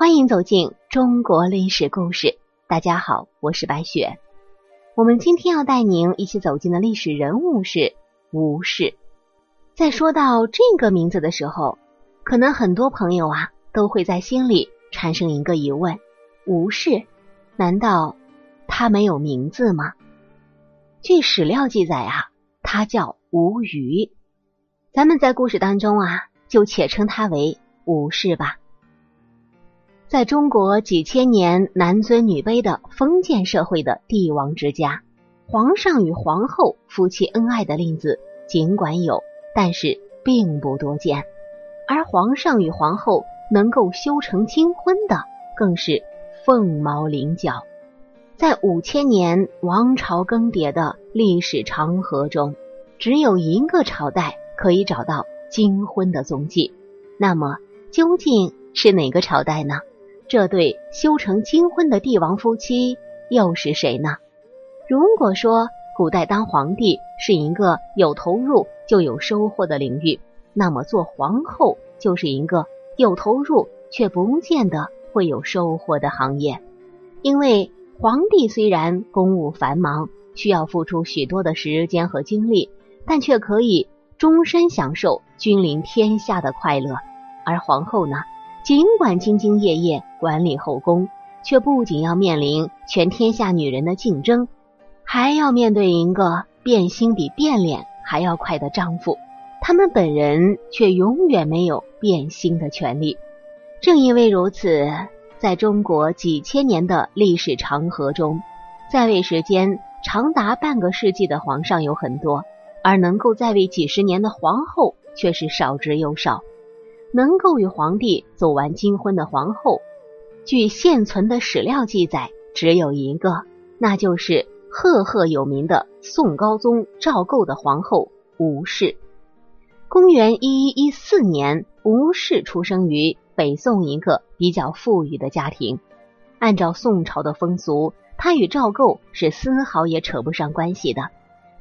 欢迎走进中国历史故事。大家好，我是白雪。我们今天要带您一起走进的历史人物是吴氏。在说到这个名字的时候，可能很多朋友啊都会在心里产生一个疑问：吴氏，难道他没有名字吗？据史料记载啊，他叫吴虞。咱们在故事当中啊，就且称他为吴氏吧。在中国几千年男尊女卑的封建社会的帝王之家，皇上与皇后夫妻恩爱的例子尽管有，但是并不多见。而皇上与皇后能够修成金婚的，更是凤毛麟角。在五千年王朝更迭的历史长河中，只有一个朝代可以找到金婚的踪迹。那么，究竟是哪个朝代呢？这对修成金婚的帝王夫妻又是谁呢？如果说古代当皇帝是一个有投入就有收获的领域，那么做皇后就是一个有投入却不见得会有收获的行业。因为皇帝虽然公务繁忙，需要付出许多的时间和精力，但却可以终身享受君临天下的快乐，而皇后呢？尽管兢兢业业管理后宫，却不仅要面临全天下女人的竞争，还要面对一个变心比变脸还要快的丈夫。他们本人却永远没有变心的权利。正因为如此，在中国几千年的历史长河中，在位时间长达半个世纪的皇上有很多，而能够在位几十年的皇后却是少之又少。能够与皇帝走完金婚的皇后，据现存的史料记载，只有一个，那就是赫赫有名的宋高宗赵构的皇后吴氏。公元一一一四年，吴氏出生于北宋一个比较富裕的家庭。按照宋朝的风俗，她与赵构是丝毫也扯不上关系的，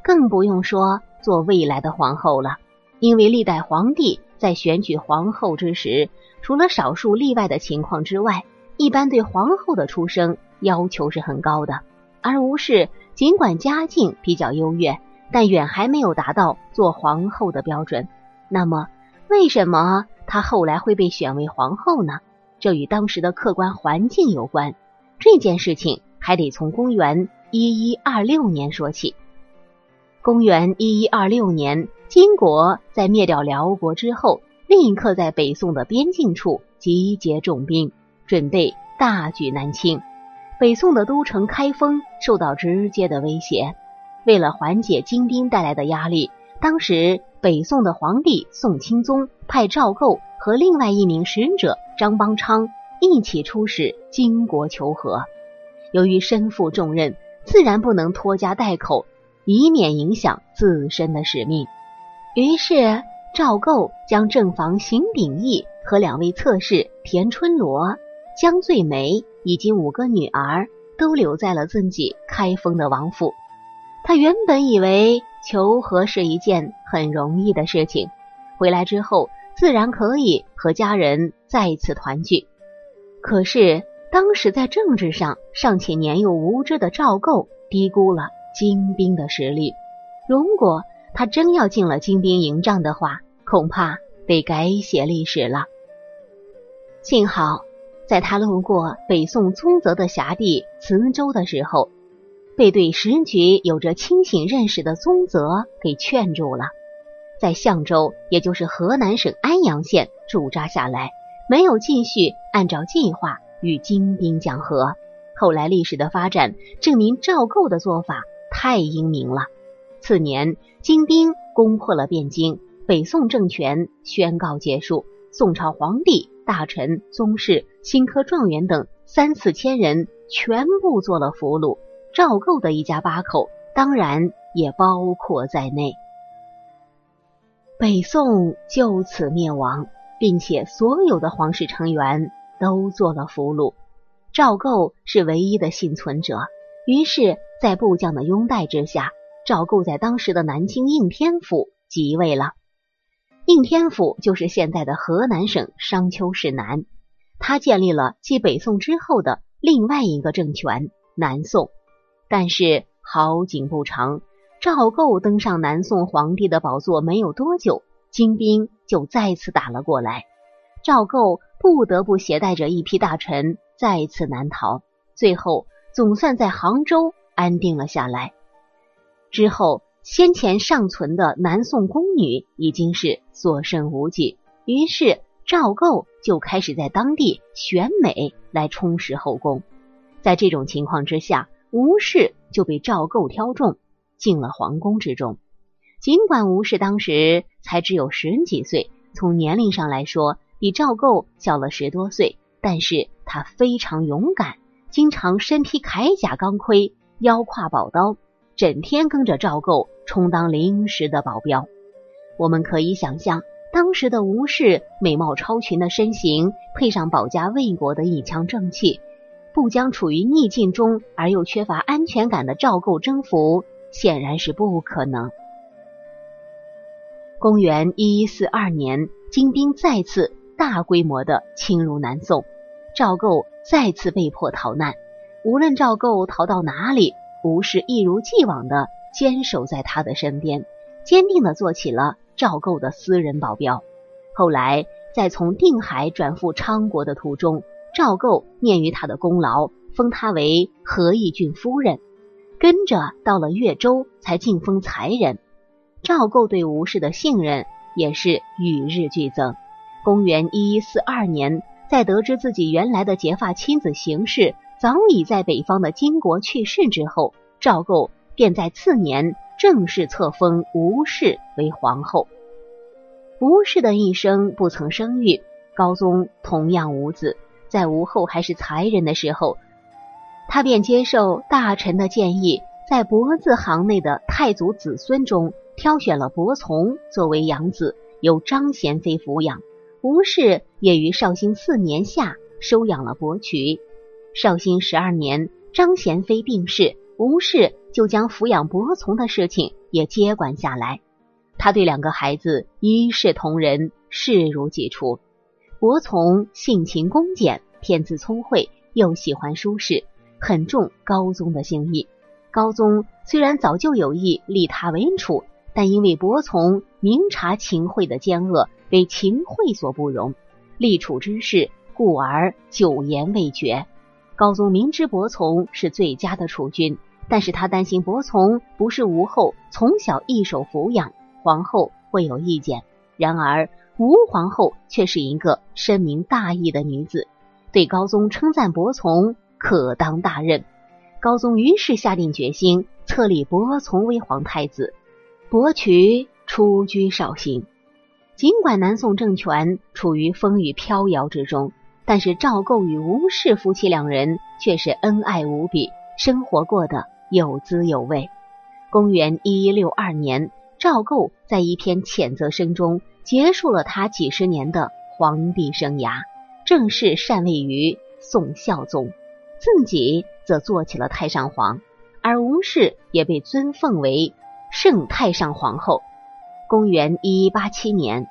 更不用说做未来的皇后了，因为历代皇帝。在选举皇后之时，除了少数例外的情况之外，一般对皇后的出生要求是很高的。而吴氏尽管家境比较优越，但远还没有达到做皇后的标准。那么，为什么她后来会被选为皇后呢？这与当时的客观环境有关。这件事情还得从公元一一二六年说起。公元一一二六年。金国在灭掉辽国之后，立刻在北宋的边境处集结重兵，准备大举南侵。北宋的都城开封受到直接的威胁。为了缓解金兵带来的压力，当时北宋的皇帝宋钦宗派赵构和另外一名使者张邦昌一起出使金国求和。由于身负重任，自然不能拖家带口，以免影响自身的使命。于是赵构将正房邢秉义和两位侧室田春罗、江醉梅以及五个女儿都留在了自己开封的王府。他原本以为求和是一件很容易的事情，回来之后自然可以和家人再次团聚。可是当时在政治上尚且年幼无知的赵构低估了金兵的实力。如果他真要进了金兵营帐的话，恐怕得改写历史了。幸好，在他路过北宋宗泽的辖地磁州的时候，被对时局有着清醒认识的宗泽给劝住了，在象州，也就是河南省安阳县驻扎下来，没有继续按照计划与金兵讲和。后来历史的发展证明，赵构的做法太英明了。次年，金兵攻破了汴京，北宋政权宣告结束。宋朝皇帝、大臣、宗室、新科状元等三四千人全部做了俘虏，赵构的一家八口当然也包括在内。北宋就此灭亡，并且所有的皇室成员都做了俘虏。赵构是唯一的幸存者，于是，在部将的拥戴之下。赵构在当时的南京应天府即位了。应天府就是现在的河南省商丘市南。他建立了继北宋之后的另外一个政权南宋。但是好景不长，赵构登上南宋皇帝的宝座没有多久，金兵就再次打了过来。赵构不得不携带着一批大臣再次南逃，最后总算在杭州安定了下来。之后，先前尚存的南宋宫女已经是所剩无几，于是赵构就开始在当地选美来充实后宫。在这种情况之下，吴氏就被赵构挑中，进了皇宫之中。尽管吴氏当时才只有十几岁，从年龄上来说，比赵构小了十多岁，但是他非常勇敢，经常身披铠甲钢盔，腰挎宝刀，整天跟着赵构充当临时的保镖。我们可以想象，当时的吴氏美貌超群的身形，配上保家卫国的一腔正气，不将处于逆境中而又缺乏安全感的赵构征服，显然是不可能。公元一一四二年，金兵再次。大规模的侵入南宋，赵构再次被迫逃难。无论赵构逃到哪里，吴氏一如既往的坚守在他的身边，坚定的做起了赵构的私人保镖。后来，在从定海转赴昌国的途中，赵构念于他的功劳，封他为和义郡夫人。跟着到了越州，才晋封才人。赵构对吴氏的信任也是与日俱增。公元一一四二年，在得知自己原来的结发妻子邢氏早已在北方的金国去世之后，赵构便在次年正式册封吴氏为皇后。吴氏的一生不曾生育，高宗同样无子。在吴后还是才人的时候，他便接受大臣的建议，在伯字行内的太祖子孙中挑选了伯从作为养子，由张贤妃抚养。吴氏也于绍兴四年夏收养了伯渠。绍兴十二年，张贤妃病逝，吴氏就将抚养伯从的事情也接管下来。他对两个孩子一视同仁，视如己出。伯从性情恭俭，天资聪慧，又喜欢书事，很重高宗的心意。高宗虽然早就有意立他为储，但因为伯从明察秦桧的奸恶。为秦桧所不容，立储之事，故而久言未决。高宗明知伯从是最佳的储君，但是他担心伯从不是吴后从小一手抚养，皇后会有意见。然而吴皇后却是一个深明大义的女子，对高宗称赞伯从可当大任。高宗于是下定决心册立伯从为皇太子，伯渠出居绍兴。尽管南宋政权处于风雨飘摇之中，但是赵构与吴氏夫妻两人却是恩爱无比，生活过得有滋有味。公元一一六二年，赵构在一篇谴责声中结束了他几十年的皇帝生涯，正式禅位于宋孝宗，自己则做起了太上皇，而吴氏也被尊奉为圣太上皇后。公元一一八七年，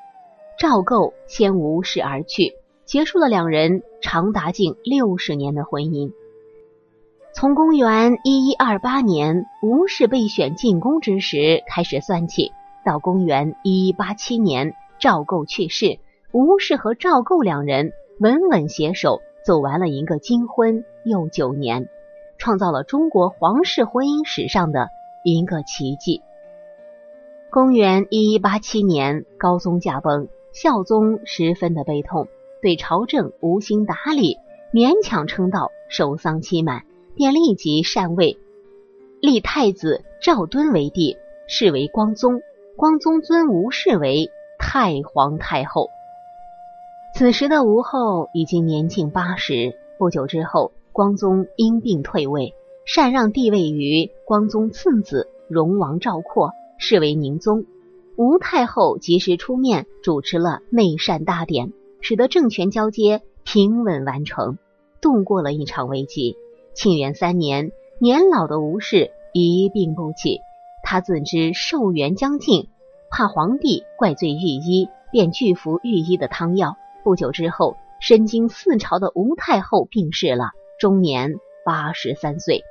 赵构先吴氏而去，结束了两人长达近六十年的婚姻。从公元一一二八年吴氏被选进宫之时开始算起，到公元一一八七年赵构去世，吴氏和赵构两人稳稳携手走完了一个金婚又九年，创造了中国皇室婚姻史上的一个奇迹。公元一一八七年，高宗驾崩，孝宗十分的悲痛，对朝政无心打理，勉强撑到守丧期满，便立即禅位，立太子赵敦为帝，是为光宗。光宗尊吴氏为太皇太后。此时的吴后已经年近八十，不久之后，光宗因病退位，禅让帝位于光宗次子荣王赵括。是为宁宗，吴太后及时出面主持了内禅大典，使得政权交接平稳完成，度过了一场危机。庆元三年，年老的吴氏一病不起，他自知寿元将近，怕皇帝怪罪御医，便拒服御医的汤药。不久之后，身经四朝的吴太后病逝了，终年八十三岁。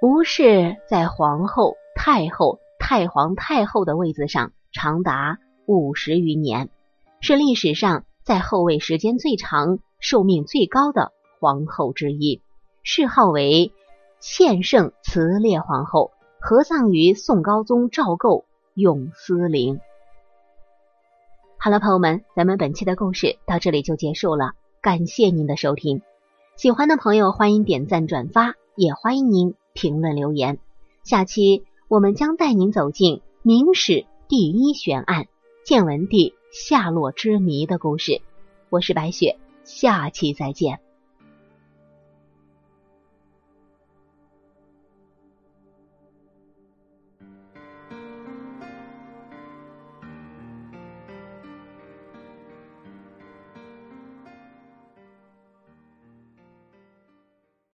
吴氏在皇后、太后、太皇太后的位子上长达五十余年，是历史上在后位时间最长、寿命最高的皇后之一，谥号为献圣慈烈皇后，合葬于宋高宗赵构永思陵。好了，朋友们，咱们本期的故事到这里就结束了。感谢您的收听，喜欢的朋友欢迎点赞转发，也欢迎您评论留言。下期我们将带您走进明史第一悬案——建文帝下落之谜的故事。我是白雪，下期再见。